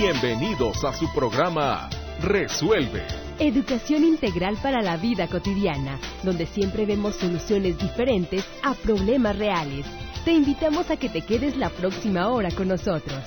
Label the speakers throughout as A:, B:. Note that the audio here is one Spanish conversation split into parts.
A: Bienvenidos a su programa Resuelve.
B: Educación integral para la vida cotidiana, donde siempre vemos soluciones diferentes a problemas reales. Te invitamos a que te quedes la próxima hora con nosotros.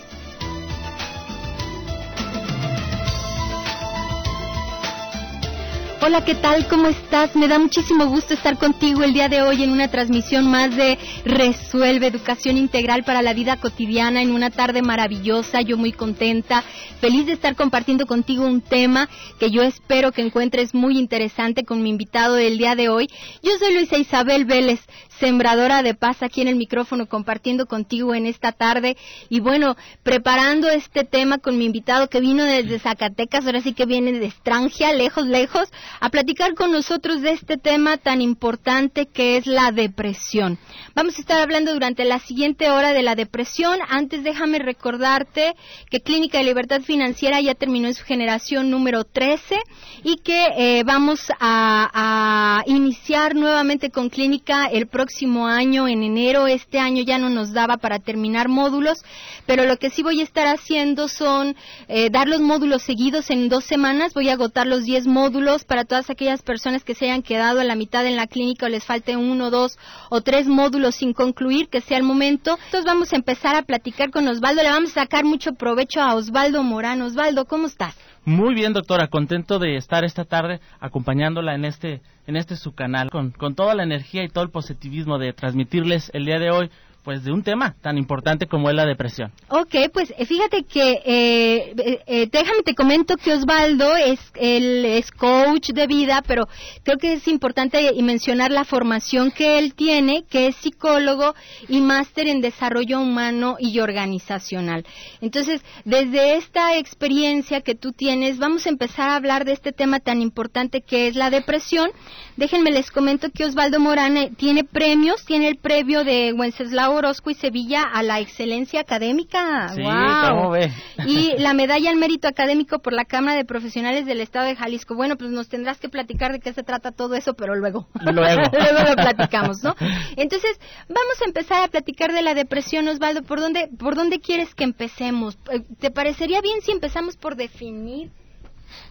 C: Hola, ¿qué tal? ¿Cómo estás? Me da muchísimo gusto estar contigo el día de hoy en una transmisión más de Resuelve Educación Integral para la Vida Cotidiana en una tarde maravillosa. Yo muy contenta, feliz de estar compartiendo contigo un tema que yo espero que encuentres muy interesante con mi invitado del día de hoy. Yo soy Luisa Isabel Vélez, sembradora de paz aquí en el micrófono compartiendo contigo en esta tarde y bueno, preparando este tema con mi invitado que vino desde Zacatecas, ahora sí que viene de Estrangia, lejos, lejos, a platicar con nosotros de este tema tan importante que es la depresión. Vamos a estar hablando durante la siguiente hora de la depresión. Antes déjame recordarte que Clínica de Libertad Financiera ya terminó en su generación número 13 y que eh, vamos a, a iniciar nuevamente con Clínica el próximo próximo año, en enero. Este año ya no nos daba para terminar módulos, pero lo que sí voy a estar haciendo son eh, dar los módulos seguidos en dos semanas. Voy a agotar los 10 módulos para todas aquellas personas que se hayan quedado a la mitad en la clínica o les falte uno, dos o tres módulos sin concluir, que sea el momento. Entonces vamos a empezar a platicar con Osvaldo. Le vamos a sacar mucho provecho a Osvaldo Morán. Osvaldo, ¿cómo estás?
D: Muy bien, doctora, contento de estar esta tarde acompañándola en este en este su canal con, con toda la energía y todo el positivismo de transmitirles el día de hoy pues de un tema tan importante como es la depresión.
C: Ok, pues eh, fíjate que eh, eh, eh, déjame te comento que Osvaldo es él es coach de vida, pero creo que es importante mencionar la formación que él tiene, que es psicólogo y máster en desarrollo humano y organizacional. Entonces, desde esta experiencia que tú tienes, vamos a empezar a hablar de este tema tan importante que es la depresión. Déjenme les comento que Osvaldo Morán tiene premios, tiene el previo de Wenceslao Orozco y Sevilla a la excelencia académica.
D: Sí, ¿cómo ve?
C: Y la medalla al mérito académico por la Cámara de Profesionales del Estado de Jalisco. Bueno, pues nos tendrás que platicar de qué se trata todo eso, pero luego.
D: Luego.
C: luego lo platicamos, ¿no? Entonces, vamos a empezar a platicar de la depresión, Osvaldo. ¿Por dónde, por dónde quieres que empecemos? Eh, ¿Te parecería bien si empezamos por definir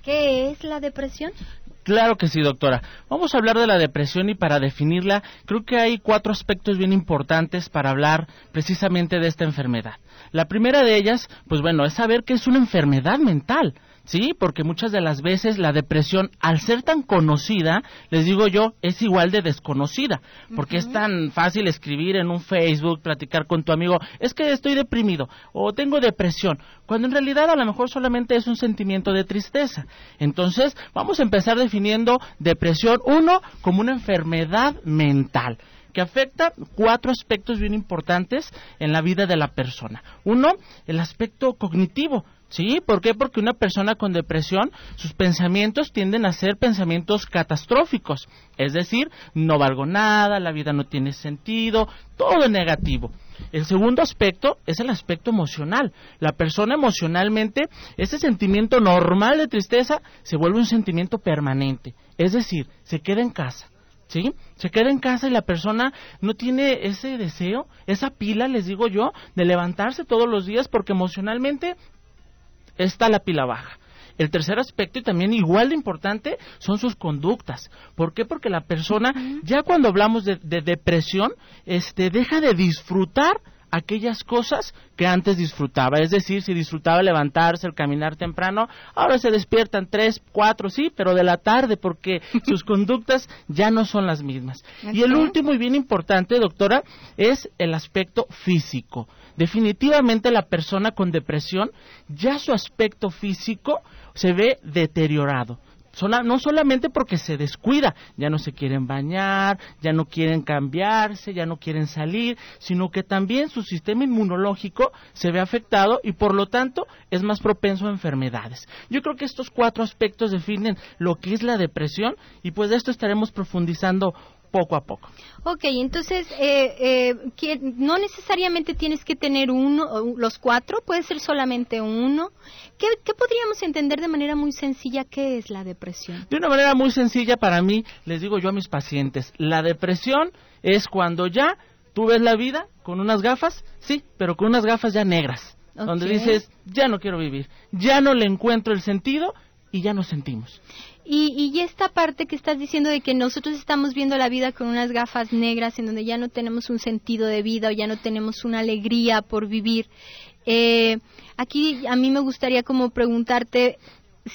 C: qué es la depresión?
D: Claro que sí, doctora. Vamos a hablar de la depresión y para definirla, creo que hay cuatro aspectos bien importantes para hablar precisamente de esta enfermedad. La primera de ellas, pues bueno, es saber que es una enfermedad mental. Sí, porque muchas de las veces la depresión, al ser tan conocida, les digo yo, es igual de desconocida, porque es tan fácil escribir en un Facebook, platicar con tu amigo, es que estoy deprimido o tengo depresión, cuando en realidad a lo mejor solamente es un sentimiento de tristeza. Entonces, vamos a empezar definiendo depresión, uno, como una enfermedad mental que afecta cuatro aspectos bien importantes en la vida de la persona. Uno, el aspecto cognitivo. ¿Sí? ¿Por qué? Porque una persona con depresión, sus pensamientos tienden a ser pensamientos catastróficos. Es decir, no valgo nada, la vida no tiene sentido, todo negativo. El segundo aspecto es el aspecto emocional. La persona emocionalmente, ese sentimiento normal de tristeza se vuelve un sentimiento permanente. Es decir, se queda en casa. ¿Sí? Se queda en casa y la persona no tiene ese deseo, esa pila, les digo yo, de levantarse todos los días porque emocionalmente está la pila baja. El tercer aspecto, y también igual de importante, son sus conductas. ¿Por qué? Porque la persona, ya cuando hablamos de, de, depresión, este, deja de disfrutar aquellas cosas que antes disfrutaba. Es decir, si disfrutaba levantarse, el caminar temprano, ahora se despiertan tres, cuatro, sí, pero de la tarde, porque sus conductas ya no son las mismas. Y el último y bien importante, doctora, es el aspecto físico. Definitivamente la persona con depresión, ya su aspecto físico se ve deteriorado no solamente porque se descuida, ya no se quieren bañar, ya no quieren cambiarse, ya no quieren salir, sino que también su sistema inmunológico se ve afectado y por lo tanto es más propenso a enfermedades. Yo creo que estos cuatro aspectos definen lo que es la depresión y pues de esto estaremos profundizando poco a poco.
C: Ok, entonces eh, eh, no necesariamente tienes que tener uno, los cuatro, puede ser solamente uno. ¿Qué, ¿Qué, podríamos entender de manera muy sencilla qué es la depresión?
D: De una manera muy sencilla para mí, les digo yo a mis pacientes, la depresión es cuando ya tú ves la vida con unas gafas, sí, pero con unas gafas ya negras. donde dices, ya no quiero vivir, ya no le encuentro el sentido y ya nos sentimos.
C: Y, y esta parte que estás diciendo de que nosotros estamos viendo la vida con unas gafas negras en donde ya no tenemos un sentido de vida o ya no tenemos una alegría por vivir, eh, aquí a mí me gustaría como preguntarte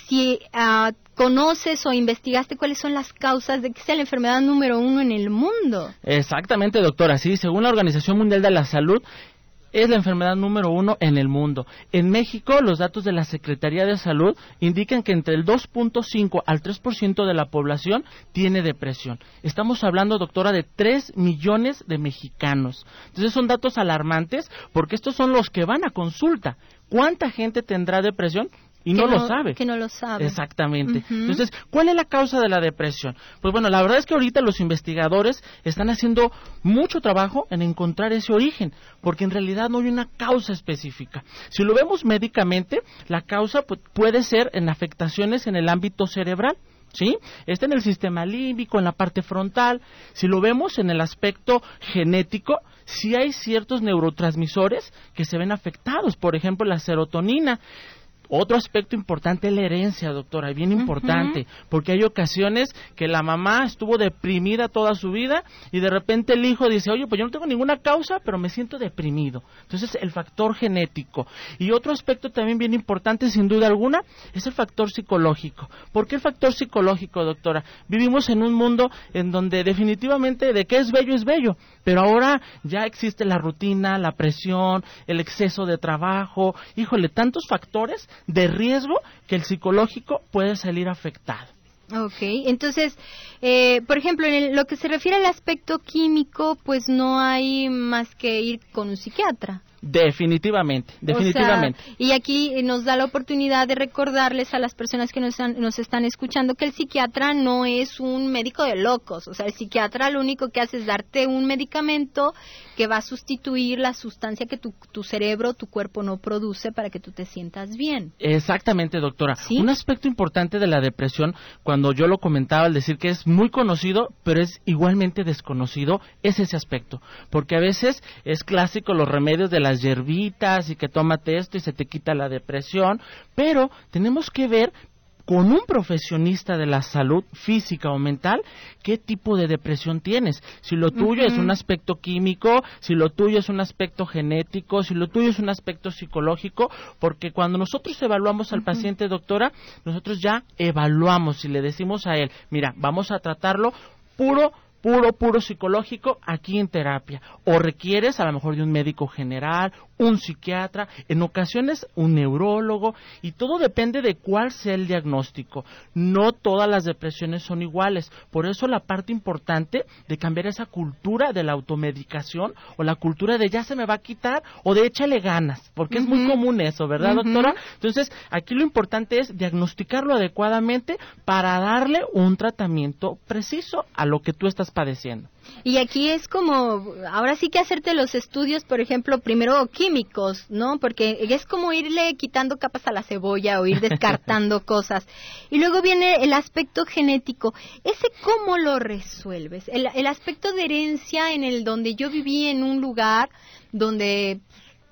C: si uh, conoces o investigaste cuáles son las causas de que sea la enfermedad número uno en el mundo.
D: Exactamente, doctora. Sí, según la Organización Mundial de la Salud, es la enfermedad número uno en el mundo. En México, los datos de la Secretaría de Salud indican que entre el 2.5 al 3% de la población tiene depresión. Estamos hablando, doctora, de 3 millones de mexicanos. Entonces son datos alarmantes porque estos son los que van a consulta. ¿Cuánta gente tendrá depresión? Y no, lo sabe.
C: Que no lo sabe.
D: Exactamente. Entonces, ¿cuál es la causa de la depresión? Pues bueno, la verdad es que ahorita los investigadores están haciendo mucho trabajo en encontrar ese origen, porque en realidad no hay una causa específica. Si lo vemos médicamente, la causa puede ser en afectaciones en el ámbito cerebral. ¿Sí? Está en el sistema límbico, en la parte frontal. Si lo vemos en el aspecto genético, sí hay ciertos neurotransmisores que se ven afectados, por ejemplo, la serotonina. Otro aspecto importante es la herencia, doctora, bien importante, porque hay ocasiones que la mamá estuvo deprimida toda su vida y de repente el hijo dice, oye, pues yo no tengo ninguna causa, pero me siento deprimido. Entonces, el factor genético. Y otro aspecto también bien importante, sin duda alguna, es el factor psicológico. ¿Por qué el factor psicológico, doctora? Vivimos en un mundo en donde definitivamente de qué es bello es bello, pero ahora ya existe la rutina, la presión, el exceso de trabajo, híjole, tantos factores de riesgo que el psicológico puede salir afectado.
C: Ok, entonces, eh, por ejemplo, en lo que se refiere al aspecto químico, pues no hay más que ir con un psiquiatra.
D: Definitivamente, definitivamente.
C: y aquí nos da la oportunidad de recordarles a las personas que nos, nos, están escuchando que el psiquiatra no es un médico de locos. O sea, el psiquiatra lo único que hace es darte un medicamento que va a sustituir la sustancia que tu, tu cerebro, tu cuerpo no produce para que tú te sientas bien.
D: Exactamente, doctora. Un aspecto importante de la depresión, cuando yo lo comentaba al decir que es muy conocido, pero es igualmente desconocido, es ese aspecto. Porque a veces es clásico los remedios de las hierbitas y que tómate esto y se te quita la depresión, pero tenemos que ver con un profesionista de la salud física o mental qué tipo de depresión tienes. Si lo tuyo es un aspecto químico, si lo tuyo es un aspecto genético, si lo tuyo es un aspecto psicológico, porque cuando nosotros evaluamos al paciente, doctora, nosotros ya evaluamos y le decimos a él, mira, vamos a tratarlo puro puro, puro psicológico aquí en terapia. O requieres a lo mejor de un médico general, un psiquiatra, en ocasiones un neurólogo, y todo depende de cuál sea el diagnóstico. No todas las depresiones son iguales. Por eso la parte importante de cambiar esa cultura de la automedicación o la cultura de ya se me va a quitar o de échale ganas, porque es muy común eso, ¿verdad, doctora? Entonces, aquí lo importante es diagnosticarlo adecuadamente para darle un tratamiento preciso a lo que tú estás padeciendo.
C: Y aquí es como, ahora sí que hacerte los estudios, por ejemplo, primero químicos, ¿no? Porque es como irle quitando capas a la cebolla o ir descartando cosas. Y luego viene el aspecto genético. ¿Ese cómo lo resuelves? El, el aspecto de herencia en el donde yo viví en un lugar donde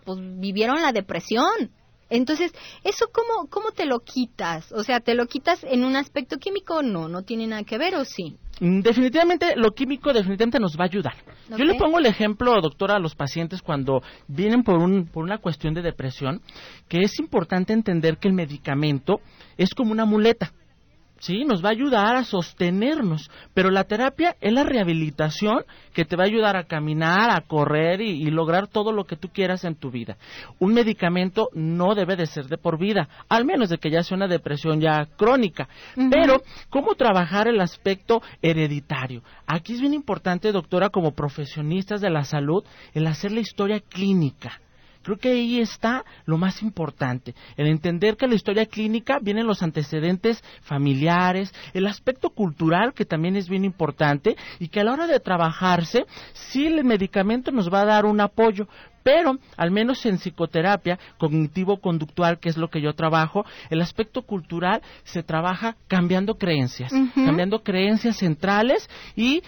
C: pues vivieron la depresión entonces, ¿eso cómo, cómo te lo quitas? O sea, ¿te lo quitas en un aspecto químico? No, no tiene nada que ver, ¿o sí?
D: Mm, definitivamente, lo químico definitivamente nos va a ayudar. Yo le pongo el ejemplo, doctora, a los pacientes cuando vienen por, un, por una cuestión de depresión, que es importante entender que el medicamento es como una muleta. ¿Sí? Nos va a ayudar a sostenernos, pero la terapia es la rehabilitación que te va a ayudar a caminar, a correr y, lograr todo lo que tú quieras en tu vida. Un medicamento no debe de ser de por vida, al menos de que ya sea una depresión ya crónica. Pero, ¿cómo trabajar el aspecto hereditario? Aquí es bien importante, doctora, como profesionistas de la salud, el hacer la historia clínica. Creo que ahí está lo más importante, el entender que la historia clínica vienen los antecedentes familiares, el aspecto cultural que también es bien importante y que a la hora de trabajarse, sí el medicamento nos va a dar un apoyo, pero al menos en psicoterapia cognitivo-conductual, que es lo que yo trabajo, el aspecto cultural se trabaja cambiando creencias, cambiando creencias centrales y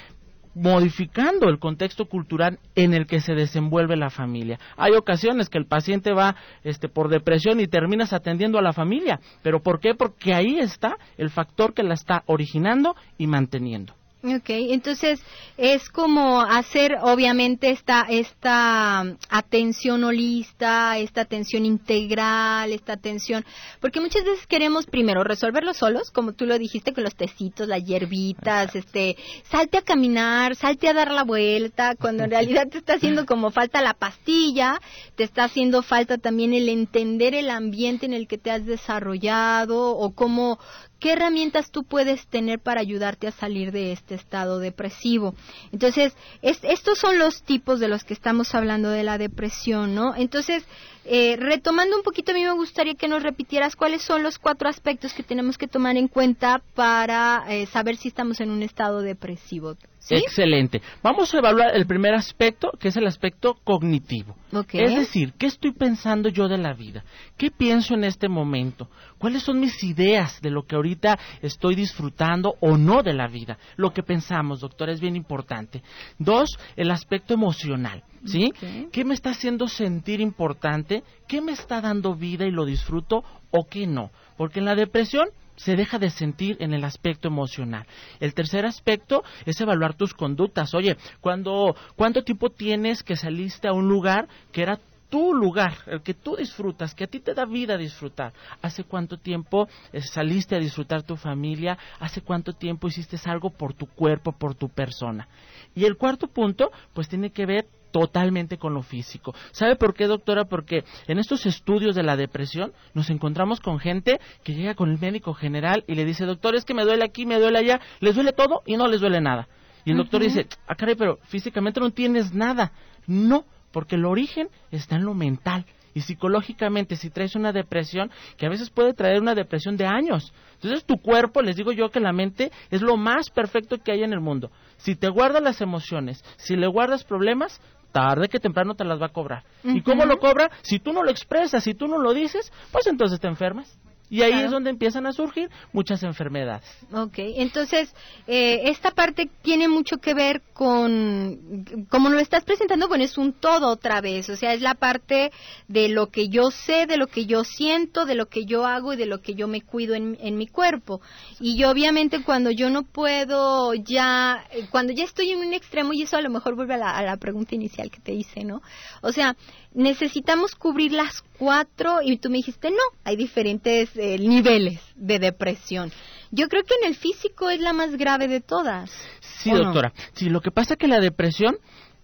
D: modificando el contexto cultural en el que se desenvuelve la familia. Hay ocasiones que el paciente va este, por depresión y terminas atendiendo a la familia. ¿Pero por qué? Porque ahí está el factor que la está originando y manteniendo.
C: Ok, entonces es como hacer obviamente esta, esta atención holista, esta atención integral, esta atención, porque muchas veces queremos primero resolverlo solos, como tú lo dijiste con los tecitos, las hierbitas, este, salte a caminar, salte a dar la vuelta, cuando en realidad te está haciendo como falta la pastilla, te está haciendo falta también el entender el ambiente en el que te has desarrollado o cómo, qué herramientas tú puedes tener para ayudarte a salir de este estado depresivo. Entonces, estos son los tipos de los que estamos hablando de la depresión, ¿no? Entonces, eh, retomando un poquito, a mí me gustaría que nos repitieras cuáles son los cuatro aspectos que tenemos que tomar en cuenta para eh, saber si estamos en un estado depresivo.
D: Excelente. Vamos a evaluar el primer aspecto, que es el aspecto cognitivo. Es decir, ¿qué estoy pensando yo de la vida? ¿Qué pienso en este momento? ¿Cuáles son mis ideas de lo que ahorita estoy disfrutando o no de la vida? Lo que pensamos, doctor, es bien importante. Dos, el aspecto emocional. ¿Sí? ¿Qué me está haciendo sentir importante? ¿Qué me está dando vida y lo disfruto o qué no? Porque en la depresión se deja de sentir en el aspecto emocional. El tercer aspecto es evaluar tus conductas. Oye, cuando, ¿cuánto tiempo tienes que saliste a un lugar que era tu lugar, el que tú disfrutas, que a ti te da vida disfrutar. ¿Hace cuánto tiempo eh, saliste a disfrutar tu familia? ¿Hace cuánto tiempo hiciste algo por tu cuerpo, por tu persona? Y el cuarto punto, pues tiene que ver totalmente con lo físico. ¿Sabe por qué, doctora? Porque en estos estudios de la depresión nos encontramos con gente que llega con el médico general y le dice, doctor, es que me duele aquí, me duele allá, les duele todo y no les duele nada. Y el doctor dice, ah, caray, pero físicamente no tienes nada. No, porque el origen está en lo mental. Y psicológicamente, si traes una depresión, que a veces puede traer una depresión de años. Entonces tu cuerpo, les digo yo que la mente es lo más perfecto que hay en el mundo. Si te guardas las emociones, si le guardas problemas, tarde que temprano te las va a cobrar. ¿Y cómo lo cobra? Si tú no lo expresas, si tú no lo dices, pues entonces te enfermas. Y ahí es donde empiezan a surgir muchas enfermedades.
C: Ok, entonces eh, esta parte tiene mucho que ver con, como lo estás presentando, bueno, es un todo otra vez, o sea, es la parte de lo que yo sé, de lo que yo siento, de lo que yo hago y de lo que yo me cuido en, en mi cuerpo. Y yo obviamente cuando yo no puedo ya, eh, cuando ya estoy en un extremo, y eso a lo mejor vuelve a la, a la pregunta inicial que te hice, ¿no? O sea, necesitamos cubrir las cuatro y tú me dijiste, no, hay diferentes eh, niveles de depresión. Yo creo que en el físico es la más grave de todas.
D: Sí, doctora. Sí, lo que pasa es que la depresión,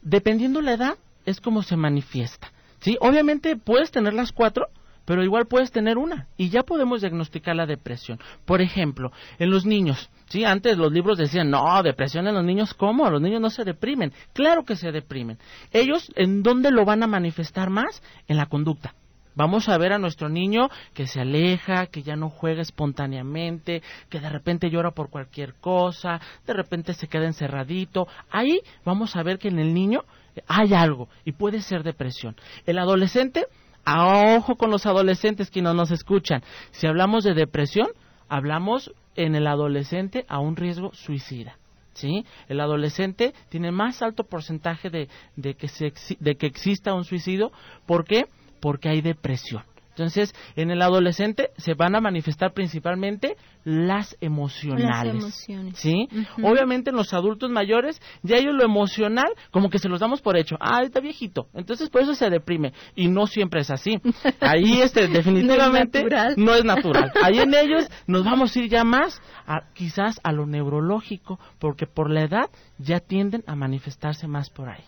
D: dependiendo la edad, es como se manifiesta. Sí, obviamente puedes tener las cuatro, pero igual puedes tener una y ya podemos diagnosticar la depresión. Por ejemplo, en los niños, sí, antes los libros decían, no, depresión en los niños, ¿cómo? Los niños no se deprimen. Claro que se deprimen. Ellos, ¿en dónde lo van a manifestar más? En la conducta. Vamos a ver a nuestro niño que se aleja, que ya no juega espontáneamente, que de repente llora por cualquier cosa, de repente se queda encerradito. Ahí vamos a ver que en el niño hay algo y puede ser depresión. El adolescente a ojo con los adolescentes que no nos escuchan. Si hablamos de depresión, hablamos en el adolescente a un riesgo suicida. ¿Sí? El adolescente tiene más alto porcentaje de, que, se, de que exista un suicidio. ¿Por qué? Porque hay depresión. Entonces, en el adolescente se van a manifestar principalmente las emocionales. Las emociones. ¿Sí? Obviamente en los adultos mayores, ya ellos lo emocional, como que se los damos por hecho. Ah, está viejito. Entonces, por eso se deprime. Y no siempre es así. Ahí, este, definitivamente, no es, natural. Ahí en ellos nos vamos a ir ya más, a, quizás a lo neurológico, porque por la edad ya tienden a manifestarse más por ahí.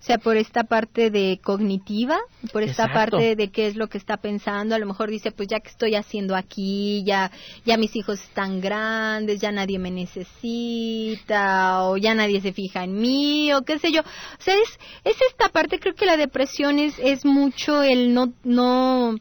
C: O sea, por esta parte de cognitiva, por esta parte de qué es lo que está pensando, a lo mejor dice, pues ya que estoy haciendo aquí, ya ya mis hijos están grandes, ya nadie me necesita o ya nadie se fija en mí o qué sé yo. O sea, es, es esta parte, creo que la depresión es es mucho el no no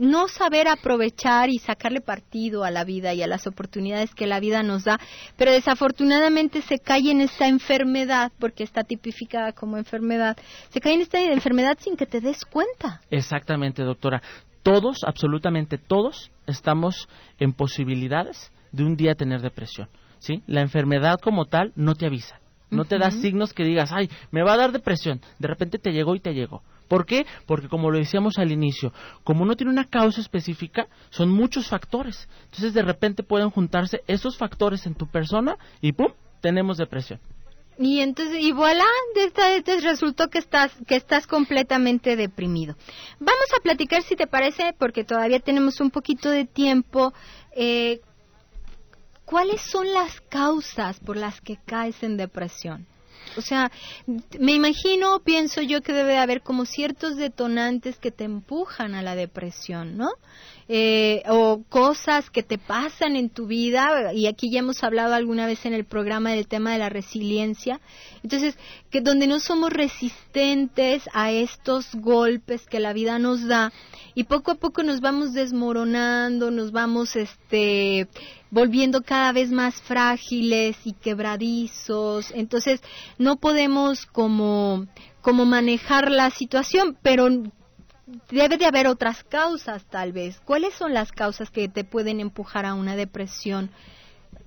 C: no saber aprovechar y sacarle partido a la vida y a las oportunidades que la vida nos da, pero desafortunadamente se cae en esta enfermedad, porque está tipificada como enfermedad, se cae en esta enfermedad sin que te des cuenta.
D: Exactamente, doctora. Todos, absolutamente todos, estamos en posibilidades de un día tener depresión. ¿sí? La enfermedad como tal no te avisa no te da signos que digas, ay, me va a dar depresión, de repente te llegó y te llegó. ¿Por qué? Porque como lo decíamos al inicio, como no tiene una causa específica, son muchos factores. Entonces de repente pueden juntarse esos factores en tu persona y ¡pum! tenemos depresión.
C: Y entonces, y voilà, de resultó que estás, que estás completamente deprimido. Vamos a platicar, si te parece, porque todavía tenemos un poquito de tiempo, eh, ¿cuáles son las causas por las que caes en depresión? O sea, me imagino, pienso yo que debe haber como ciertos detonantes que te empujan a la depresión, ¿no? Eh, o cosas que te pasan en tu vida, y aquí ya hemos hablado alguna vez en el programa del tema de la resiliencia, entonces, que donde no somos resistentes a estos golpes que la vida nos da, y poco a poco nos vamos desmoronando, nos vamos, este, volviendo cada vez más frágiles y quebradizos, entonces no podemos como como manejar la situación, pero debe de haber otras causas tal vez. ¿Cuáles son las causas que te pueden empujar a una depresión?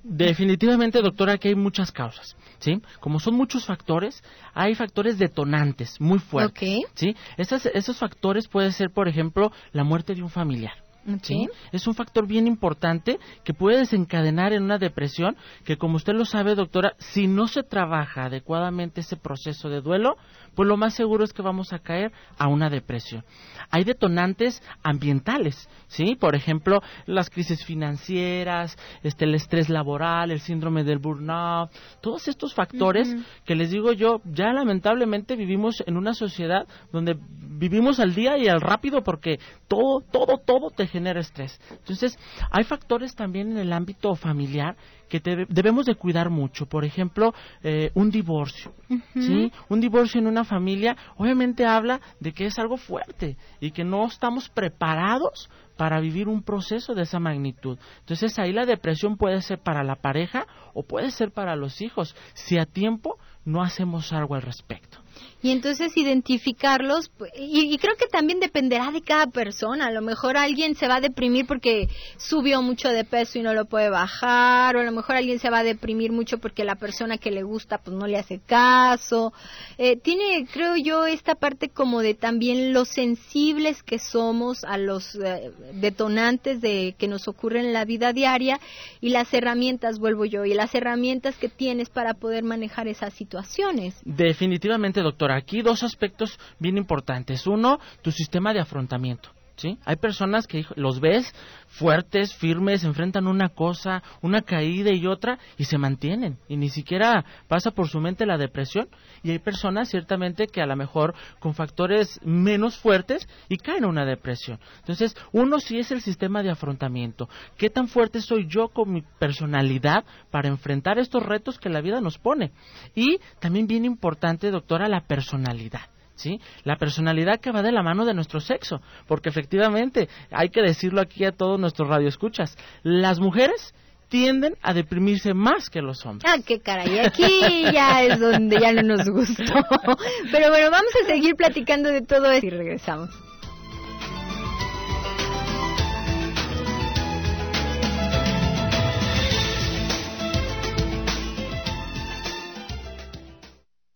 D: Definitivamente, doctora, que hay muchas causas, ¿sí? Como son muchos factores, hay factores detonantes muy fuertes, ¿sí? esos factores pueden ser, por ejemplo, la muerte de un familiar, ¿sí? Es un factor bien importante que puede desencadenar en una depresión que, como usted lo sabe, doctora, si no se trabaja adecuadamente ese proceso de duelo, pues lo más seguro es que vamos a caer a una depresión. Hay detonantes ambientales, ¿sí? Por ejemplo, las crisis financieras, este, el estrés laboral, el síndrome del burnout, todos estos factores que les digo yo, ya lamentablemente vivimos en una sociedad donde vivimos al día y al rápido porque todo, todo, todo te genera estrés. Entonces, hay factores también en el ámbito familiar que debemos de cuidar mucho. Por ejemplo, eh, un divorcio, ¿sí? Un divorcio en una familia obviamente habla de que es algo fuerte y que no estamos preparados para vivir un proceso de esa magnitud. Entonces ahí la depresión puede ser para la pareja o puede ser para los hijos si a tiempo no hacemos algo al respecto
C: y entonces identificarlos pues, y, creo que también dependerá de cada persona. A lo mejor alguien se va a deprimir porque subió mucho de peso y no lo puede bajar o a lo mejor alguien se va a deprimir mucho porque la persona que le gusta pues no le hace caso. Eh, tiene creo yo esta parte como de también los sensibles que somos a los eh, detonantes de que nos ocurren en la vida diaria y las herramientas vuelvo yo y las herramientas que tienes para poder manejar esas situaciones.
D: Definitivamente doctora aquí dos aspectos bien importantes. Uno, tu sistema de afrontamiento. ¿Sí? Hay personas que los ves fuertes, firmes, enfrentan una cosa, una caída y otra y se mantienen y ni siquiera pasa por su mente la depresión y hay personas ciertamente que a lo mejor con factores menos fuertes y caen en una depresión. Entonces, uno sí es el sistema de afrontamiento. ¿Qué tan fuerte soy yo con mi personalidad para enfrentar estos retos que la vida nos pone? Y también bien importante, doctora, la personalidad. ¿Sí? La personalidad que va de la mano de nuestro sexo, porque efectivamente, hay que decirlo aquí a todos nuestros radioescuchas, las mujeres tienden a deprimirse más que los hombres.
C: Ah, qué caray, aquí ya es donde ya no nos gustó. Pero bueno, vamos a seguir platicando de todo esto y regresamos.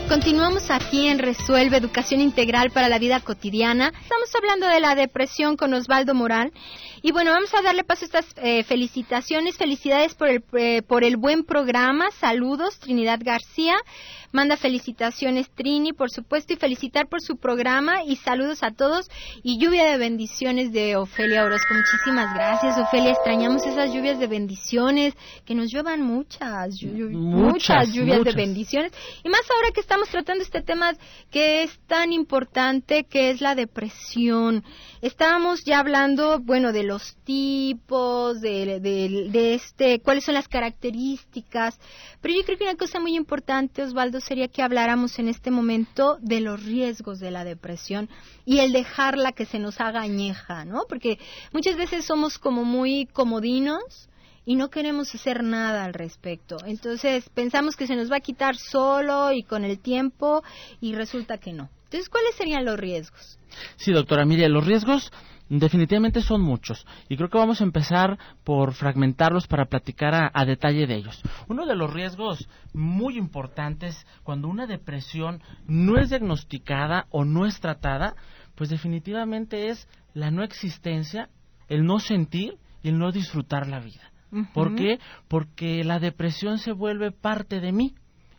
C: Continuamos aquí en Resuelve Educación Integral para la Vida Cotidiana. Estamos hablando de la depresión con Osvaldo Moral. Y bueno, vamos a darle paso a estas eh, felicitaciones. Felicidades por el, eh, por el buen programa. Saludos, Trinidad García. Manda felicitaciones Trini, por supuesto, y felicitar por su programa y saludos a todos y lluvia de bendiciones de Ofelia Orozco. Muchísimas gracias, Ofelia. Extrañamos esas lluvias de bendiciones, que nos lluevan muchas, muchas, lluvias de bendiciones. Y más ahora que estamos tratando este tema que es tan importante, que es la depresión. Estábamos ya hablando, bueno, de los tipos, de, de este, cuáles son las características, pero yo creo que una cosa muy importante, Osvaldo, sería que habláramos en este momento de los riesgos de la depresión y el dejarla que se nos haga añeja, ¿no? Porque muchas veces somos como muy comodinos y no queremos hacer nada al respecto. Entonces pensamos que se nos va a quitar solo y con el tiempo y resulta que no. Entonces, ¿cuáles serían los riesgos?
D: Sí, doctora, mire, los riesgos Definitivamente son muchos y creo que vamos a empezar por fragmentarlos para platicar a, detalle de ellos. Uno de los riesgos muy importantes cuando una depresión no es diagnosticada o no es tratada, pues definitivamente es la no existencia, el no sentir y el no disfrutar la vida. ¿Por qué? Porque la depresión se vuelve parte de mí.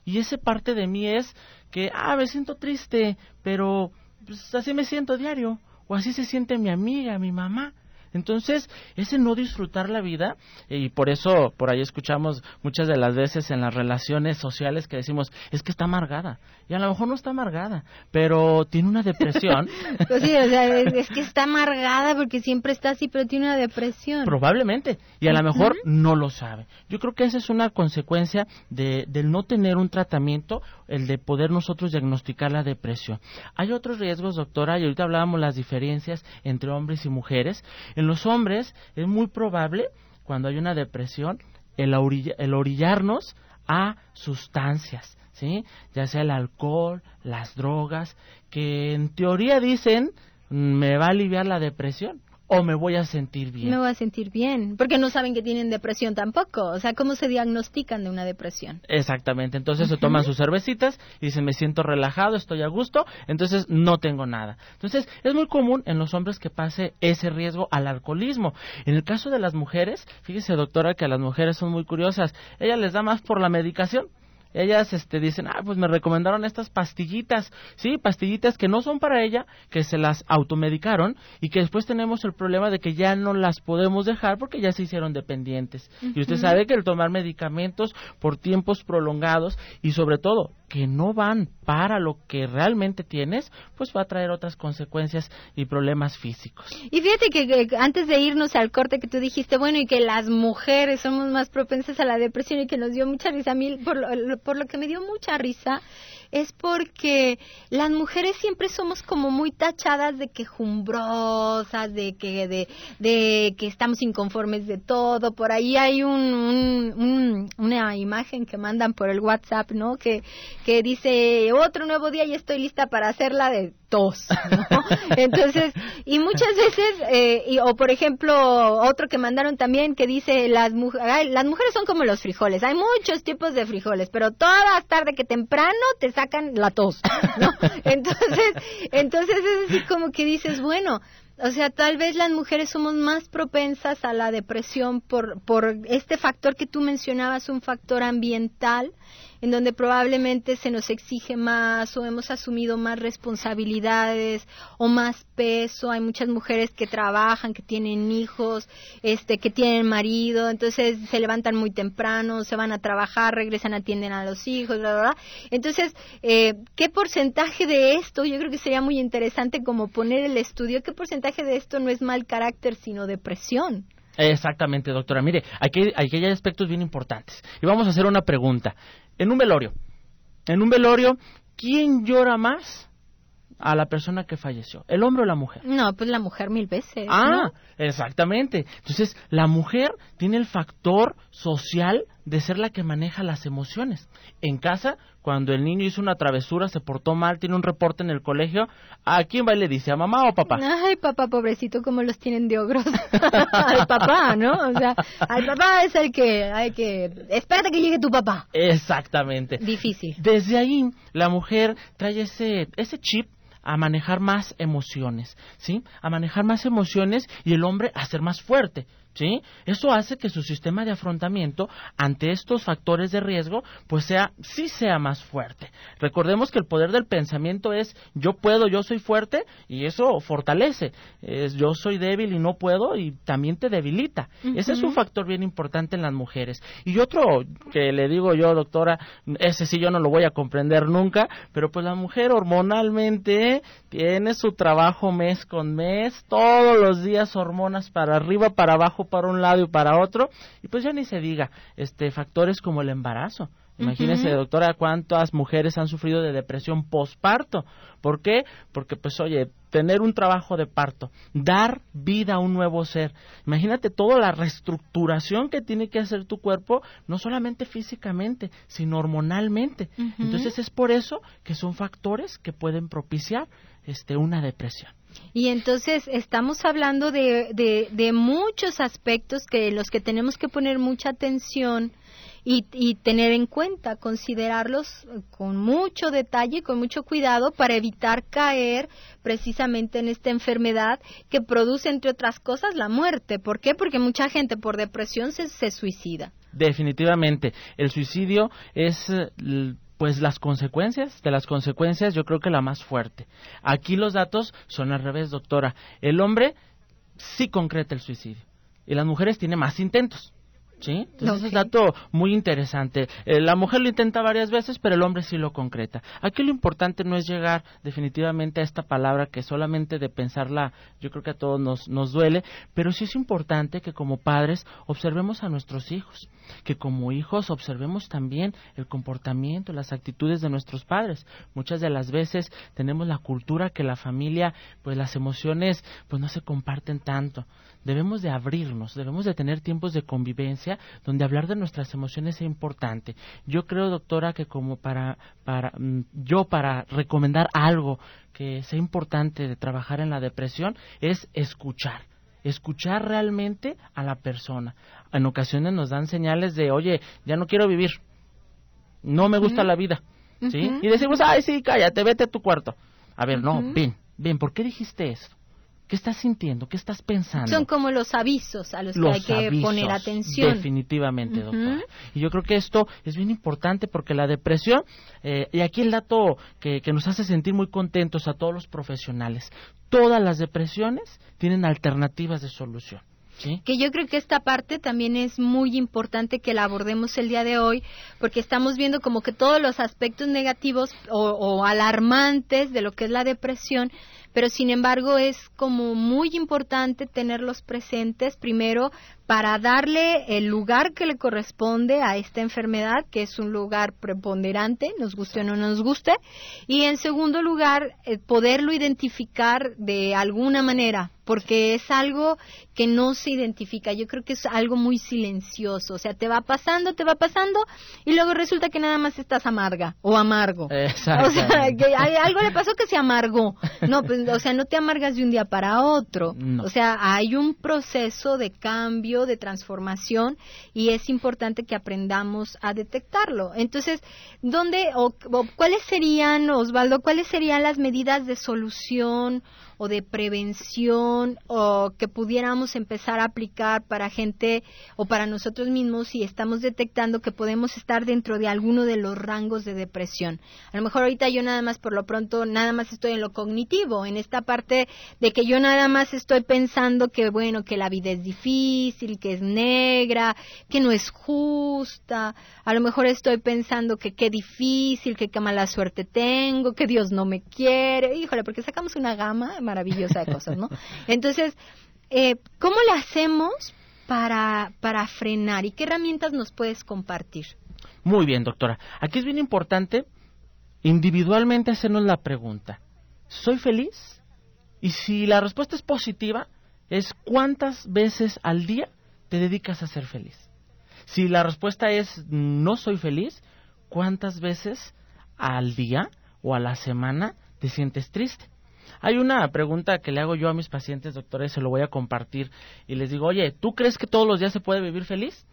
D: Y ese parte de mí es que, ah, me siento triste, pero pues, así me siento diario o así se siente mi amiga, mi mamá. Entonces, ese no disfrutar la vida, y por eso por ahí escuchamos muchas de las veces en las relaciones sociales que decimos, es que está amargada. Y a lo mejor no está amargada, pero tiene una depresión.
C: pues sí, o sea, es, que está amargada porque siempre está así, pero tiene una depresión.
D: Probablemente, y a lo mejor no lo sabe. Yo creo que esa es una consecuencia de, del no tener un tratamiento, el de poder nosotros diagnosticar la depresión. Hay otros riesgos, doctora, y ahorita hablábamos las diferencias entre hombres y mujeres. En los hombres es muy probable, cuando hay una depresión, el, el orillarnos a sustancias, ¿sí? Ya sea el alcohol, las drogas, que en teoría dicen me va a aliviar la depresión o me voy a sentir bien.
C: Me voy a sentir bien, porque no saben que tienen depresión tampoco. O sea, ¿cómo se diagnostican de una depresión?
D: Exactamente, entonces se toman sus cervecitas y dicen, me siento relajado, estoy a gusto, entonces no tengo nada. Entonces, es muy común en los hombres que pase ese riesgo al alcoholismo. En el caso de las mujeres, fíjese doctora que a las mujeres son muy curiosas, ella les da más por la medicación ellas este, dicen, ah, pues me recomendaron estas pastillitas, sí, pastillitas que no son para ella, que se las automedicaron y que después tenemos el problema de que ya no las podemos dejar porque ya se hicieron dependientes. Y usted sabe que el tomar medicamentos por tiempos prolongados y sobre todo que no van para lo que realmente tienes, pues va a traer otras consecuencias y problemas físicos.
C: Y fíjate que, antes de irnos al corte que tú dijiste, bueno, y que las mujeres somos más propensas a la depresión y que nos dio mucha risa a por lo, por lo que me dio mucha risa, es porque las mujeres siempre somos como muy tachadas de quejumbrosas, de que de, de que estamos inconformes de todo. Por ahí hay un, una imagen que mandan por el WhatsApp, ¿no? Que que dice otro nuevo día y estoy lista para hacerla de tos, ¿no? Entonces, y muchas veces, eh, o por ejemplo, otro que mandaron también que dice, las, las mujeres son como los frijoles, hay muchos tipos de frijoles, pero todas tarde que temprano te sacan la tos, ¿no? Entonces, entonces es así como que dices, bueno, o sea, tal vez las mujeres somos más propensas a la depresión por, por este factor que tú mencionabas, un factor ambiental, en donde probablemente se nos exige más o hemos asumido más responsabilidades o más peso. Hay muchas mujeres que trabajan, que tienen hijos, este, que tienen marido, entonces se levantan muy temprano, se van a trabajar, regresan, atienden a los hijos, bla, bla, bla. Entonces, eh, ¿qué porcentaje de esto? Yo creo que sería muy interesante como poner el estudio, ¿qué porcentaje de esto no es mal carácter, sino depresión?
D: Exactamente, doctora. Mire, aquí, aquí hay aspectos bien importantes. Y vamos a hacer una pregunta en un velorio. En un velorio, ¿quién llora más? a la persona que falleció, el hombre o la mujer.
C: No, pues la mujer mil veces.
D: Ah, exactamente. Entonces, la mujer tiene el factor social de ser la que maneja las emociones. En casa, cuando el niño hizo una travesura, se portó mal, tiene un reporte en el colegio, ¿a quién va y le dice? ¿A mamá o papá?
C: Ay, papá, pobrecito, como los tienen de ogros. al papá, ¿no? O sea, al papá es el que hay que... Espérate que llegue tu papá.
D: Exactamente.
C: Difícil.
D: Desde ahí, la mujer trae ese, ese chip a manejar más emociones, ¿sí? A manejar más emociones y el hombre a ser más fuerte. ¿Sí? Eso hace que su sistema de afrontamiento ante estos factores de riesgo, pues sea, sí sea más fuerte. Recordemos que el poder del pensamiento es yo puedo, yo soy fuerte y eso fortalece. Es yo soy débil y no puedo y también te debilita. Ese es un factor bien importante en las mujeres. Y otro que le digo yo, doctora, ese sí yo no lo voy a comprender nunca, pero pues la mujer hormonalmente tiene su trabajo mes con mes, todos los días hormonas para arriba, para abajo, para un lado y para otro, y pues ya ni se diga, este factores como el embarazo. Imagínese, doctora, cuántas mujeres han sufrido de depresión postparto. ¿Por qué? Porque, pues, oye, tener un trabajo de parto, dar vida a un nuevo ser. Imagínate toda la reestructuración que tiene que hacer tu cuerpo, no solamente físicamente, sino hormonalmente. Entonces, es por eso que son factores que pueden propiciar este, una depresión.
C: Y entonces estamos hablando de, de, de muchos aspectos que los que tenemos que poner mucha atención y, y, tener en cuenta, considerarlos con mucho detalle, con mucho cuidado para evitar caer precisamente en esta enfermedad que produce, entre otras cosas, la muerte. ¿Por qué? Porque mucha gente por depresión se, se suicida.
D: Definitivamente, el suicidio es pues las consecuencias, de las consecuencias yo creo que la más fuerte. Aquí los datos son al revés, doctora. El hombre sí concreta el suicidio y las mujeres tienen más intentos. ¿Sí? Entonces es un dato muy interesante. Eh, la mujer lo intenta varias veces, pero el hombre sí lo concreta. Aquí lo importante no es llegar definitivamente a esta palabra que solamente de pensarla yo creo que a todos nos, nos duele, pero sí es importante que como padres observemos a nuestros hijos, que como hijos observemos también el comportamiento, las actitudes de nuestros padres. Muchas de las veces tenemos la cultura que la familia, pues las emociones, pues no se comparten tanto. Debemos de abrirnos, debemos de tener tiempos de convivencia donde hablar de nuestras emociones es importante. Yo creo, doctora, que como para, para mm, yo para recomendar algo que sea importante de trabajar en la depresión es escuchar escuchar realmente a la persona. En ocasiones nos dan señales de, oye, ya no quiero vivir, no me gusta la vida, ¿sí? Y decimos, ay, sí, cállate, vete a tu cuarto. A ver, no, ven, ven, ¿por qué dijiste eso? ¿Qué estás sintiendo? ¿Qué estás pensando?
C: Son como los avisos a los, que hay que poner atención.
D: Definitivamente, doctora. Y yo creo que esto es bien importante porque la depresión, eh, y aquí el dato que, que nos hace sentir muy contentos a todos los profesionales, todas las depresiones tienen alternativas de solución. ¿Sí?
C: Que yo creo que esta parte también es muy importante que la abordemos el día de hoy, porque estamos viendo como que todos los aspectos negativos o, o alarmantes de lo que es la depresión pero sin embargo es como muy importante tenerlos presentes primero para darle el lugar que le corresponde a esta enfermedad, que es un lugar preponderante, nos guste o no nos guste, y en segundo lugar, eh, poderlo identificar de alguna manera, porque es algo que no se identifica. Yo creo que es algo muy silencioso, o sea, te va pasando, te va pasando, y luego resulta que nada más estás amarga o amargo.
D: Exacto.
C: O sea, que algo le pasó que se amargó. No, pues, o sea, no te amargas de un día para otro. O sea, hay un proceso de cambio de transformación y es importante que aprendamos a detectarlo. Entonces, ¿dónde o, cuáles serían, Osvaldo, cuáles serían las medidas de solución o de prevención o que pudiéramos empezar a aplicar para gente o para nosotros mismos si estamos detectando que podemos estar dentro de alguno de los rangos de depresión. A lo mejor ahorita yo nada más por lo pronto nada más estoy en lo cognitivo, en esta parte de que yo nada más estoy pensando que bueno, que la vida es difícil, que es negra, que no es justa. A lo mejor estoy pensando que qué difícil, que qué mala suerte tengo, que Dios no me quiere. Híjole, porque sacamos una gama maravillosa de cosas, ¿no? Entonces, eh, ¿cómo le hacemos para, para frenar y qué herramientas nos puedes compartir?
D: Muy bien, doctora. Aquí es bien importante individualmente hacernos la pregunta, ¿soy feliz? Y si la respuesta es positiva, es cuántas veces al día te dedicas a ser feliz. Si la respuesta es no soy feliz, ¿cuántas veces al día o a la semana te sientes triste? Hay una pregunta que le hago yo a mis pacientes, doctores, se lo voy a compartir y les digo, oye, ¿tú crees que todos los días se puede vivir feliz?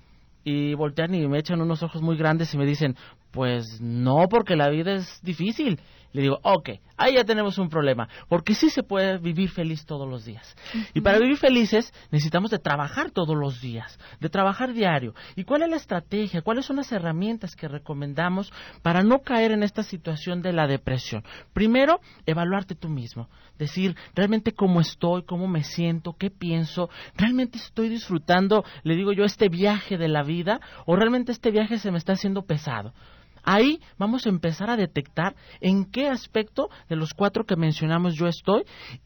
D: Y voltean y me echan unos ojos muy grandes y me dicen, pues no, porque la vida es difícil. Le digo, ok, ahí ya tenemos un problema, porque sí se puede vivir feliz todos los días. Y para vivir felices necesitamos de trabajar todos los días, de trabajar diario. ¿Y cuál es la estrategia? ¿Cuáles son las herramientas que recomendamos para no caer en esta situación de la depresión? Primero, evaluarte tú mismo, decir realmente cómo estoy, cómo me siento, qué pienso, realmente estoy disfrutando, le digo yo, este viaje de la vida o realmente este viaje se me está haciendo pesado. Ahí vamos a empezar a detectar en qué aspecto de los cuatro que mencionamos yo estoy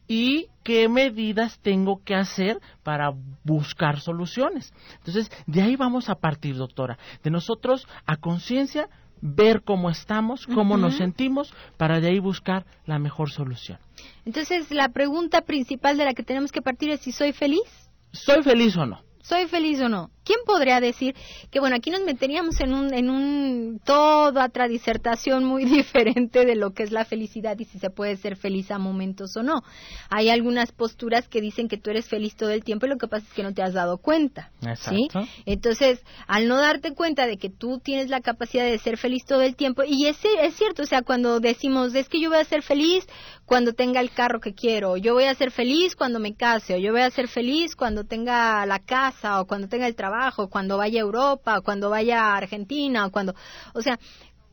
D: y qué medidas tengo que hacer para buscar soluciones. Entonces, de ahí vamos a partir, doctora, de nosotros a conciencia ver cómo estamos, cómo nos sentimos, para de ahí buscar la mejor solución.
C: Entonces, la pregunta principal de la que tenemos que partir es si soy feliz.
D: ¿Soy feliz o no?
C: ¿Soy feliz o no? ¿quién podría decir que, bueno, aquí nos meteríamos en un, en un, toda otra disertación muy diferente de lo que es la felicidad y si se puede ser feliz a momentos o no? Hay algunas posturas que dicen que tú eres feliz todo el tiempo y lo que pasa es que no te has dado cuenta. ¿sí? Entonces, al no darte cuenta de que tú tienes la capacidad de ser feliz todo el tiempo, y es, es cierto, o sea, cuando decimos, es que yo voy a ser feliz cuando tenga el carro que quiero, yo voy a ser feliz cuando me case, o yo voy a ser feliz cuando tenga la casa, o cuando tenga el trabajo, cuando vaya a Europa, o cuando vaya a Argentina, o cuando, o sea,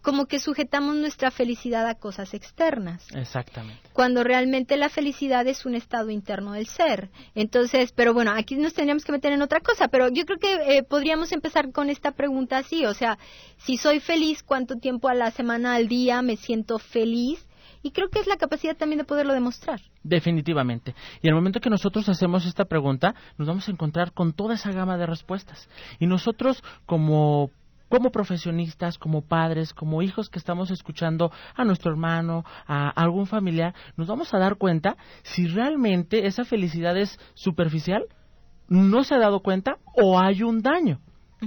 C: como que sujetamos nuestra felicidad a cosas externas.
D: Exactamente.
C: Cuando realmente la felicidad es un estado interno del ser. Entonces, pero bueno, aquí nos tendríamos que meter en otra cosa, pero yo creo que eh, podríamos empezar con esta pregunta así, o sea, si soy feliz, ¿cuánto tiempo a la semana, al día me siento feliz? Y creo que es la capacidad también de poderlo demostrar.
D: Definitivamente. Y el momento que nosotros hacemos esta pregunta, nos vamos a encontrar con toda esa gama de respuestas. Y nosotros, como como profesionistas, como padres, como hijos que estamos escuchando a nuestro hermano, a algún familiar, nos vamos a dar cuenta si realmente esa felicidad es superficial, no se ha dado cuenta o hay un daño.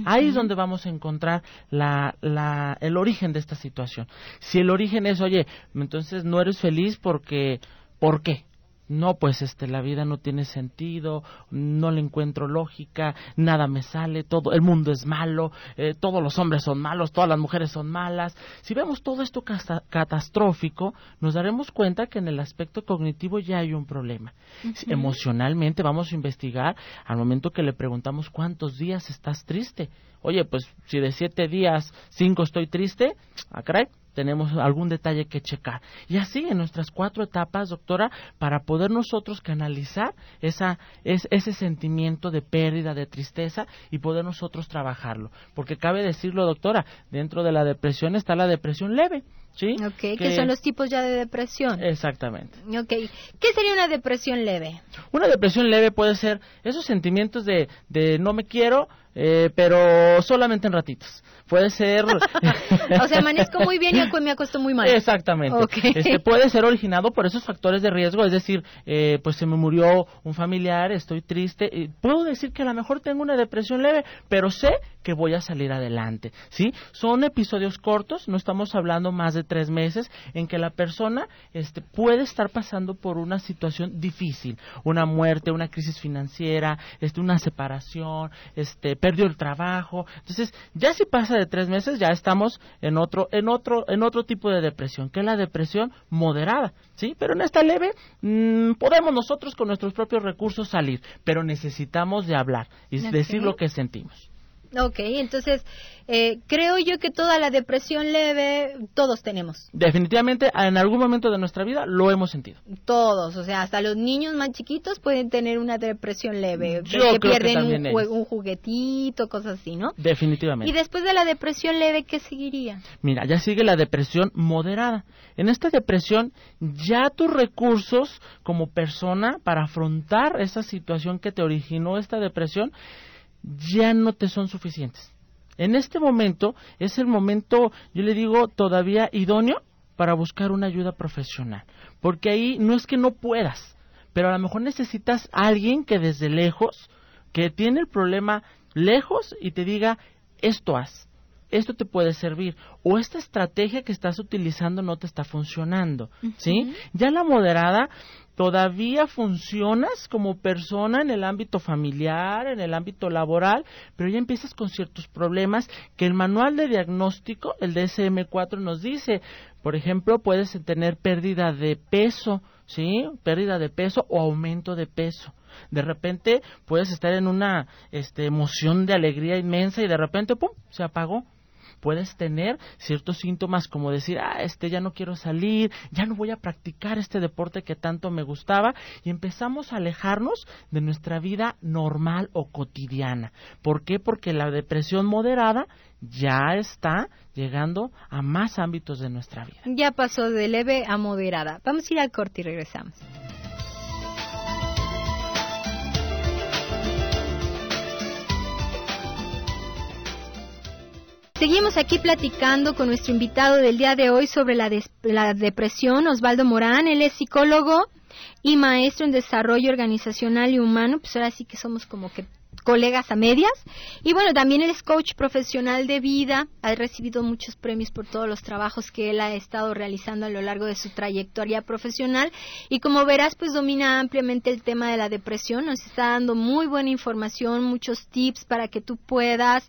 D: Ahí es donde vamos a encontrar la, la, el origen de esta situación. Si el origen es, oye, entonces no eres feliz porque, ¿por qué? No, pues este, la vida no tiene sentido, no le encuentro lógica, nada me sale, todo, el mundo es malo, eh, todos los hombres son malos, todas las mujeres son malas. Si vemos todo esto catastrófico, nos daremos cuenta que en el aspecto cognitivo ya hay un problema. Emocionalmente vamos a investigar al momento que le preguntamos cuántos días estás triste. Oye, pues si de siete días, cinco estoy triste, ah, caray, tenemos algún detalle que checar. Y así en nuestras cuatro etapas, doctora, para poder nosotros canalizar esa, es, ese sentimiento de pérdida, de tristeza y poder nosotros trabajarlo. Porque cabe decirlo, doctora, dentro de la depresión está la depresión leve. ¿Sí?
C: Ok, que, son los tipos ya de depresión.
D: Exactamente.
C: Ok, ¿qué sería una depresión leve?
D: Una depresión leve puede ser esos sentimientos de, de no me quiero, eh, pero solamente en ratitos. Puede ser...
C: o sea, amanezco muy bien y me acuesto muy mal.
D: Exactamente. Este, puede ser originado por esos factores de riesgo, es decir, eh, pues se me murió un familiar, estoy triste. puedo decir que a lo mejor tengo una depresión leve, pero sé que voy a salir adelante. ¿Sí? Son episodios cortos, no estamos hablando más de tres meses, en que la persona este, puede estar pasando por una situación difícil, una muerte, una crisis financiera, este, una separación, este, perdió el trabajo. Entonces, ya si pasa de tres meses, ya estamos en otro, en otro, en otro tipo de depresión, que es la depresión moderada, ¿sí? Pero en esta leve mm, podemos nosotros con nuestros propios recursos salir, pero necesitamos de hablar y decir lo que sentimos.
C: Ok, entonces eh, creo yo que toda la depresión leve todos tenemos.
D: Definitivamente en algún momento de nuestra vida lo hemos sentido.
C: Todos, o sea, hasta los niños más chiquitos pueden tener una depresión leve, que pierden un, juguetito, cosas así, ¿no?
D: Definitivamente.
C: Y después de la depresión leve, ¿qué seguiría?
D: Mira, ya sigue la depresión moderada. En esta depresión ya tus recursos como persona para afrontar esa situación que te originó esta depresión ya no te son suficientes. En este momento es el momento, yo le digo, todavía idóneo para buscar una ayuda profesional. Porque ahí no es que no puedas, pero a lo mejor necesitas a alguien que desde lejos, que tiene el problema lejos y te diga, esto haz, esto te puede servir, o esta estrategia que estás utilizando no te está funcionando, ¿sí? Ya la moderada, todavía funcionas como persona en el ámbito familiar, en el ámbito laboral, pero ya empiezas con ciertos problemas que el manual de diagnóstico, el DSM-4, nos dice. Por ejemplo, puedes tener pérdida de peso, ¿sí? Pérdida de peso o aumento de peso. De repente puedes estar en una este, emoción de alegría inmensa y de repente, ¡pum!, se apagó puedes tener ciertos síntomas como decir, ah, este ya no quiero salir, ya no voy a practicar este deporte que tanto me gustaba y empezamos a alejarnos de nuestra vida normal o cotidiana. ¿Por qué? Porque la depresión moderada ya está llegando a más ámbitos de nuestra vida.
C: Ya pasó de leve a moderada. Vamos a ir al corte y regresamos. Seguimos aquí platicando con nuestro invitado del día de hoy sobre la, la depresión, Osvaldo Morán. Él es psicólogo y maestro en desarrollo organizacional y humano. Pues ahora sí que somos como que colegas a medias. Y bueno, también él es coach profesional de vida, ha recibido muchos premios por todos los trabajos que él ha estado realizando a lo largo de su trayectoria profesional. Y como verás, pues domina ampliamente el tema de la depresión, nos está dando muy buena información, muchos tips para que tú puedas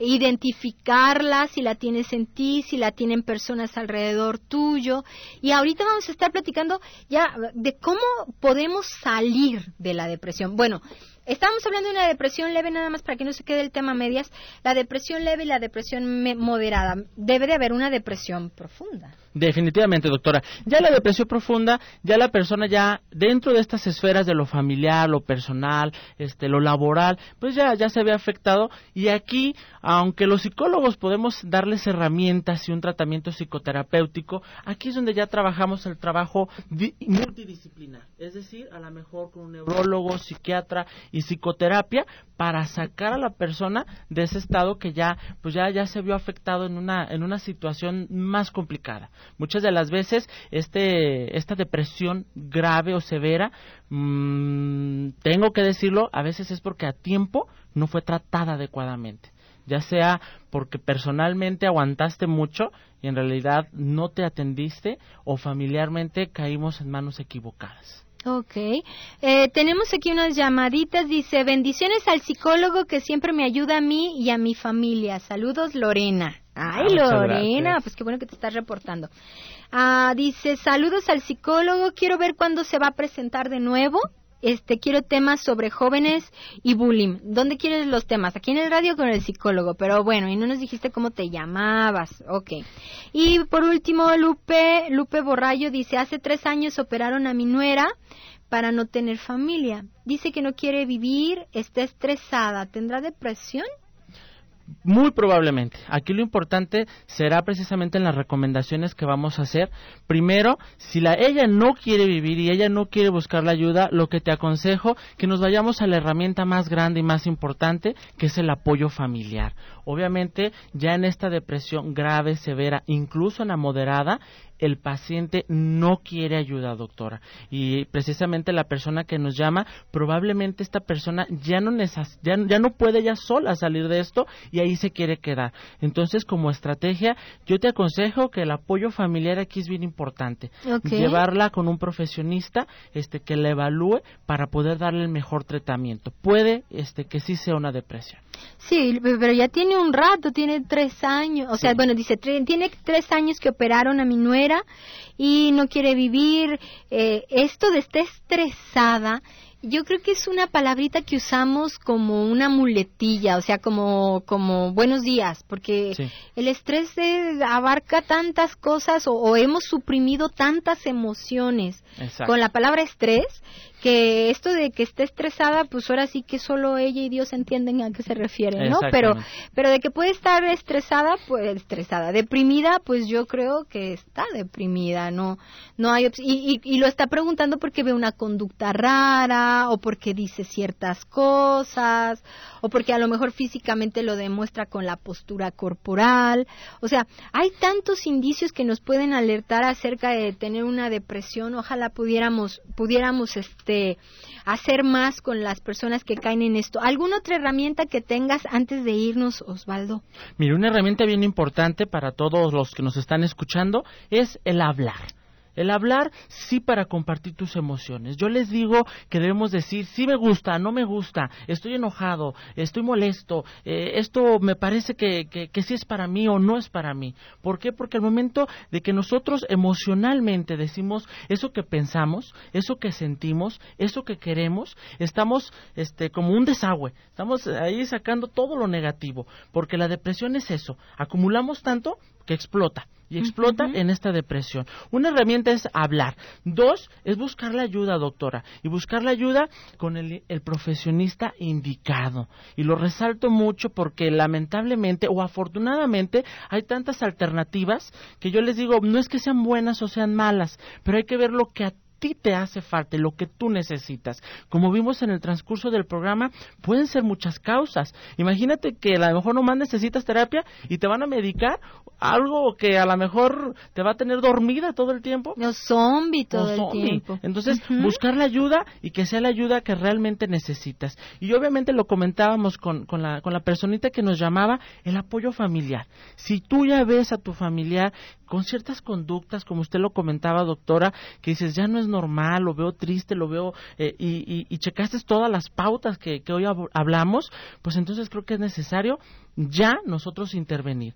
C: identificarla, si la tienes en ti, si la tienen personas alrededor tuyo. Y ahorita vamos a estar platicando ya de cómo podemos salir de la depresión. Bueno, Estamos hablando de una depresión leve, nada más para que no se quede el tema medias. La depresión leve y la depresión moderada. Debe de haber una depresión profunda.
D: Definitivamente, doctora. Ya la depresión profunda, ya la persona ya dentro de estas esferas de lo familiar, lo personal, este, lo laboral, pues ya, ya se ve afectado. Y aquí, aunque los psicólogos podemos darles herramientas y un tratamiento psicoterapéutico, aquí es donde ya trabajamos el trabajo multidisciplinar. Es decir, a lo mejor con un neurólogo, psiquiatra y psicoterapia para sacar a la persona de ese estado que ya, pues ya, ya se vio afectado en una, en una situación más complicada. Muchas de las veces este, esta depresión grave o severa, mmm, tengo que decirlo, a veces es porque a tiempo no fue tratada adecuadamente ya sea porque personalmente aguantaste mucho y en realidad no te atendiste o familiarmente caímos en manos equivocadas.
C: Ok. Eh, tenemos aquí unas llamaditas. Dice, bendiciones al psicólogo que siempre me ayuda a mí y a mi familia. Saludos, Lorena. Ay, ah, Lorena, pues qué bueno que te estás reportando. Ah, dice, saludos al psicólogo. Quiero ver cuándo se va a presentar de nuevo. Este, quiero temas sobre jóvenes y bullying. ¿Dónde quieres los temas? Aquí en el radio con el psicólogo. Pero bueno, y no nos dijiste cómo te llamabas. Ok. Y por último, Lupe, Lupe Borrayo dice, hace tres años operaron a mi nuera para no tener familia. Dice que no quiere vivir, está estresada. ¿Tendrá depresión?
D: Muy probablemente. Aquí lo importante será precisamente en las recomendaciones que vamos a hacer. Primero, si la, ella no quiere vivir y ella no quiere buscar la ayuda, lo que te aconsejo que nos vayamos a la herramienta más grande y más importante, que es el apoyo familiar. Obviamente, ya en esta depresión grave, severa, incluso en la moderada, el paciente no quiere ayuda, doctora. Y precisamente la persona que nos llama, probablemente esta persona ya no, ya, ya no puede ya sola salir de esto y ahí se quiere quedar. Entonces, como estrategia, yo te aconsejo que el apoyo familiar aquí es bien importante. Llevarla con un profesionista este, que la evalúe para poder darle el mejor tratamiento. Puede este, que sí sea una depresión.
C: Sí, pero ya tiene un rato, tiene tres años. O sea, bueno, dice, tiene tres años que operaron a mi nuera y no quiere vivir. Eh, esto de estar estresada, yo creo que es una palabrita que usamos como una muletilla, o sea, como, como buenos días, porque el estrés abarca tantas cosas o, hemos suprimido tantas emociones con la palabra estrés que esto de que esté estresada, pues ahora sí que solo ella y Dios entienden a qué se refiere, ¿no? Pero, pero de que puede estar estresada, pues estresada, deprimida, pues yo creo que está deprimida, no, no hay y, y, lo está preguntando porque ve una conducta rara o porque dice ciertas cosas o porque a lo mejor físicamente lo demuestra con la postura corporal, o sea, hay tantos indicios que nos pueden alertar acerca de tener una depresión, ojalá pudiéramos pudiéramos este este, hacer más con las personas que caen en esto. ¿Alguna otra herramienta que tengas antes de irnos, Osvaldo?
D: Mira, una herramienta bien importante para todos los que nos están escuchando es el hablar. El hablar sí para compartir tus emociones. Yo les digo que debemos decir sí me gusta, no me gusta, estoy enojado, estoy molesto, eh, esto me parece que, que, que, sí es para mí o no es para mí. ¿Por qué? Porque al momento de que nosotros emocionalmente decimos eso que pensamos, eso que sentimos, eso que queremos, estamos este, como un desagüe, estamos ahí sacando todo lo negativo, porque la depresión es eso, acumulamos tanto que explota y explota en esta depresión. Una herramienta es hablar. Dos, es buscar la ayuda, doctora, y buscar la ayuda con el, el, profesionista indicado. Y lo resalto mucho porque lamentablemente o afortunadamente hay tantas alternativas que yo les digo, no es que sean buenas o sean malas, pero hay que ver lo que a ti te hace falta, lo que tú necesitas. Como vimos en el transcurso del programa, pueden ser muchas causas. Imagínate que a lo mejor nomás necesitas terapia y te van a medicar algo que a lo mejor te va a tener dormida todo el tiempo.
C: O zombie todo el tiempo.
D: Entonces, buscar la ayuda y que sea la ayuda que realmente necesitas. Y obviamente lo comentábamos con, con, la, con la personita que nos llamaba, el apoyo familiar. Si tú ya ves a tu familiar con ciertas conductas, como usted lo comentaba, doctora, que dices, ya no es normal, lo veo triste, lo veo, eh, y, y, checaste todas las pautas que, que hoy hablamos, pues entonces creo que es necesario ya nosotros intervenir.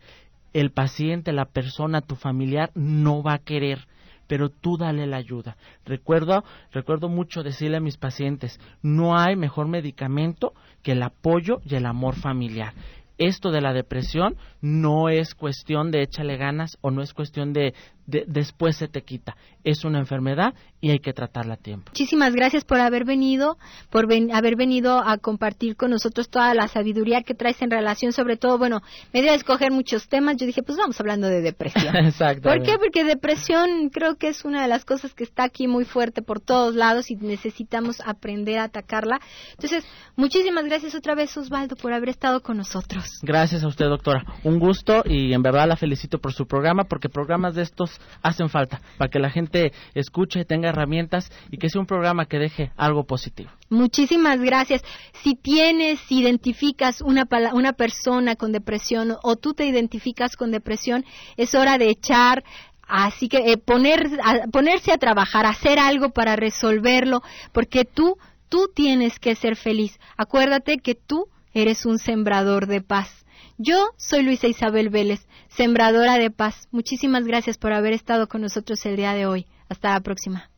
D: El paciente, la persona, tu familiar no va a querer pero tú dale la ayuda. Recuerdo, recuerdo mucho decirle a mis pacientes, no hay mejor medicamento que el apoyo y el amor familiar esto de la depresión no es cuestión de échale ganas o no es cuestión de, después se te quita. Es una enfermedad y hay que tratarla a tiempo.
C: Muchísimas gracias por haber venido, por haber venido a compartir con nosotros toda la sabiduría que traes en relación, sobre todo, bueno, me dio a escoger muchos temas. Yo dije, pues vamos hablando de depresión.
D: Exacto.
C: ¿Por qué? Porque depresión creo que es una de las cosas que está aquí muy fuerte por todos lados y necesitamos aprender a atacarla. Entonces, muchísimas gracias otra vez, Osvaldo, por haber estado con nosotros.
D: Gracias a usted, doctora. Un gusto y en verdad la felicito por su programa porque programas de estos hacen falta para que la gente escuche, tenga herramientas y que sea un programa que deje algo positivo.
C: Muchísimas gracias. Si tienes, si identificas una, una persona con depresión o tú te identificas con depresión, es hora de echar Así que eh, poner, ponerse a trabajar, hacer algo para resolverlo, porque tú, tú tienes que ser feliz. Acuérdate que tú eres un sembrador de paz. Yo soy Luisa Isabel Vélez, sembradora de paz. Muchísimas gracias por haber estado con nosotros el día de hoy. Hasta la próxima.